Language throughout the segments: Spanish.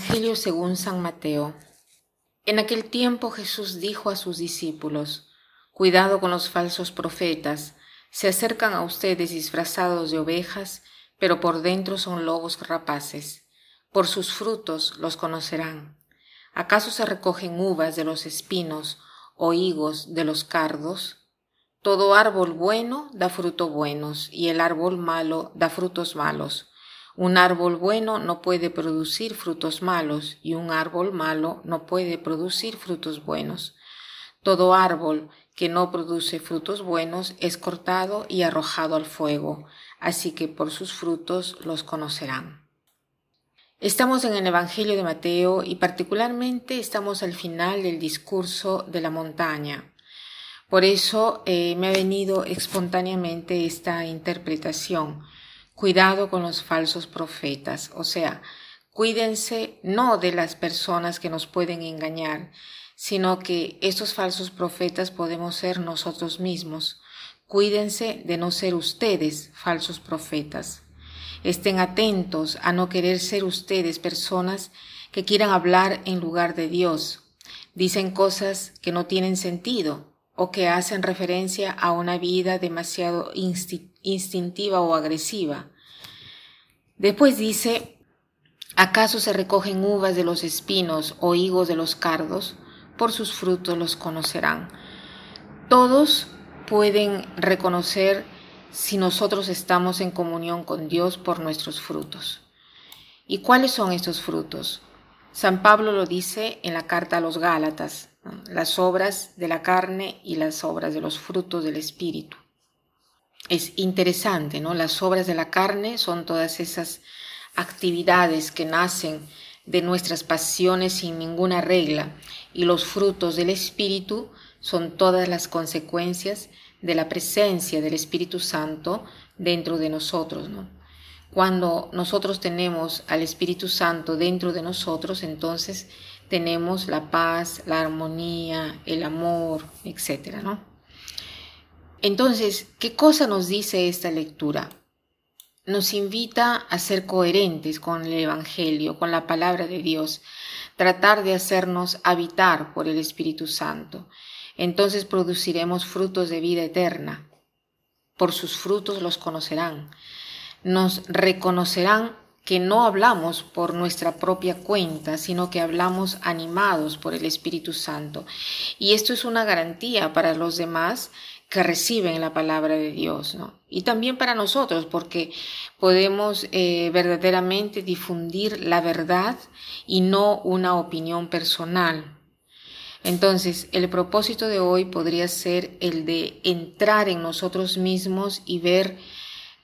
Evangelio según San Mateo. En aquel tiempo Jesús dijo a sus discípulos, Cuidado con los falsos profetas, se acercan a ustedes disfrazados de ovejas, pero por dentro son lobos rapaces. Por sus frutos los conocerán. ¿Acaso se recogen uvas de los espinos o higos de los cardos? Todo árbol bueno da frutos buenos, y el árbol malo da frutos malos un árbol bueno no puede producir frutos malos y un árbol malo no puede producir frutos buenos. Todo árbol que no produce frutos buenos es cortado y arrojado al fuego, así que por sus frutos los conocerán. Estamos en el Evangelio de Mateo y particularmente estamos al final del discurso de la montaña. Por eso eh, me ha venido espontáneamente esta interpretación Cuidado con los falsos profetas, o sea, cuídense no de las personas que nos pueden engañar, sino que estos falsos profetas podemos ser nosotros mismos. Cuídense de no ser ustedes falsos profetas. Estén atentos a no querer ser ustedes personas que quieran hablar en lugar de Dios. Dicen cosas que no tienen sentido o que hacen referencia a una vida demasiado instintiva o agresiva. Después dice, ¿acaso se recogen uvas de los espinos o higos de los cardos? Por sus frutos los conocerán. Todos pueden reconocer si nosotros estamos en comunión con Dios por nuestros frutos. ¿Y cuáles son estos frutos? San Pablo lo dice en la carta a los Gálatas, las obras de la carne y las obras de los frutos del Espíritu es interesante, ¿no? Las obras de la carne son todas esas actividades que nacen de nuestras pasiones sin ninguna regla y los frutos del Espíritu son todas las consecuencias de la presencia del Espíritu Santo dentro de nosotros, ¿no? Cuando nosotros tenemos al Espíritu Santo dentro de nosotros, entonces tenemos la paz, la armonía, el amor, etcétera, ¿no? Entonces, ¿qué cosa nos dice esta lectura? Nos invita a ser coherentes con el Evangelio, con la palabra de Dios, tratar de hacernos habitar por el Espíritu Santo. Entonces produciremos frutos de vida eterna. Por sus frutos los conocerán. Nos reconocerán que no hablamos por nuestra propia cuenta, sino que hablamos animados por el Espíritu Santo. Y esto es una garantía para los demás que reciben la palabra de Dios, ¿no? Y también para nosotros, porque podemos eh, verdaderamente difundir la verdad y no una opinión personal. Entonces, el propósito de hoy podría ser el de entrar en nosotros mismos y ver,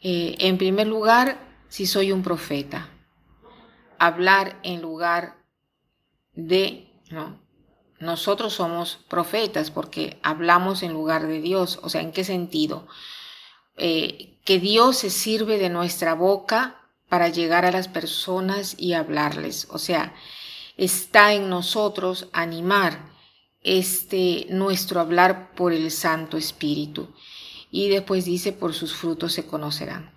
eh, en primer lugar, si soy un profeta. Hablar en lugar de, ¿no? Nosotros somos profetas porque hablamos en lugar de Dios. O sea, ¿en qué sentido? Eh, que Dios se sirve de nuestra boca para llegar a las personas y hablarles. O sea, está en nosotros animar este nuestro hablar por el Santo Espíritu. Y después dice, por sus frutos se conocerán.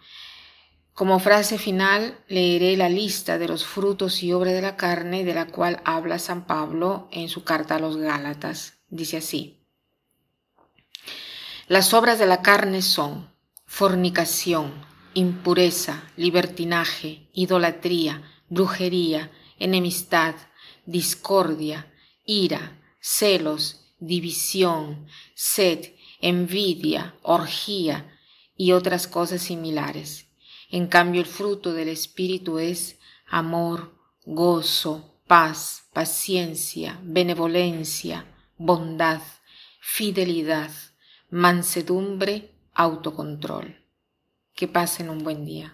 Como frase final, leeré la lista de los frutos y obras de la carne de la cual habla San Pablo en su carta a los Gálatas. Dice así. Las obras de la carne son fornicación, impureza, libertinaje, idolatría, brujería, enemistad, discordia, ira, celos, división, sed, envidia, orgía y otras cosas similares en cambio, el fruto del Espíritu es amor, gozo, paz, paciencia, benevolencia, bondad, fidelidad, mansedumbre, autocontrol. Que pasen un buen día.